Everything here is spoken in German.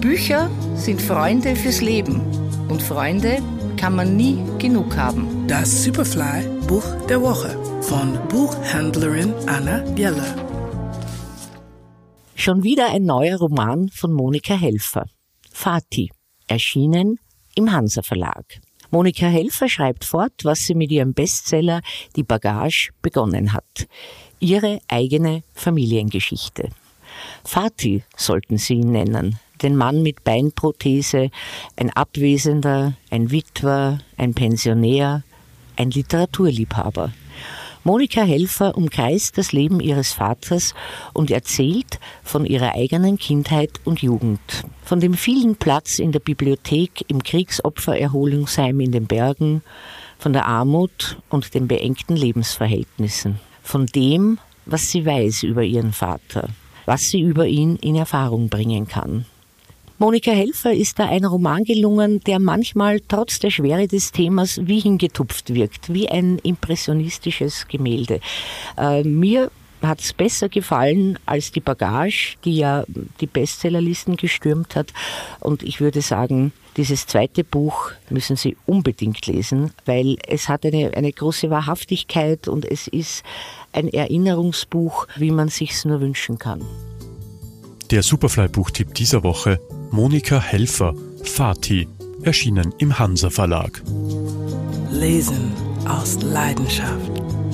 Bücher sind Freunde fürs Leben und Freunde kann man nie genug haben. Das Superfly Buch der Woche von Buchhändlerin Anna Geller. Schon wieder ein neuer Roman von Monika Helfer. Fati, erschienen im Hansa Verlag. Monika Helfer schreibt fort, was sie mit ihrem Bestseller Die Bagage begonnen hat. Ihre eigene Familiengeschichte. Fati sollten sie ihn nennen, den Mann mit Beinprothese, ein Abwesender, ein Witwer, ein Pensionär, ein Literaturliebhaber. Monika Helfer umkreist das Leben ihres Vaters und erzählt von ihrer eigenen Kindheit und Jugend, von dem vielen Platz in der Bibliothek im Kriegsopfererholungsheim in den Bergen, von der Armut und den beengten Lebensverhältnissen, von dem, was sie weiß über ihren Vater, was sie über ihn in Erfahrung bringen kann. Monika Helfer ist da ein Roman gelungen, der manchmal trotz der Schwere des Themas wie hingetupft wirkt, wie ein impressionistisches Gemälde. Äh, mir hat es besser gefallen als die Bagage, die ja die Bestsellerlisten gestürmt hat. Und ich würde sagen, dieses zweite Buch müssen Sie unbedingt lesen, weil es hat eine, eine große Wahrhaftigkeit und es ist ein Erinnerungsbuch, wie man sich's nur wünschen kann. Der Superfly-Buchtipp dieser Woche Monika Helfer, Fati, erschienen im Hansa Verlag. Lesen aus Leidenschaft.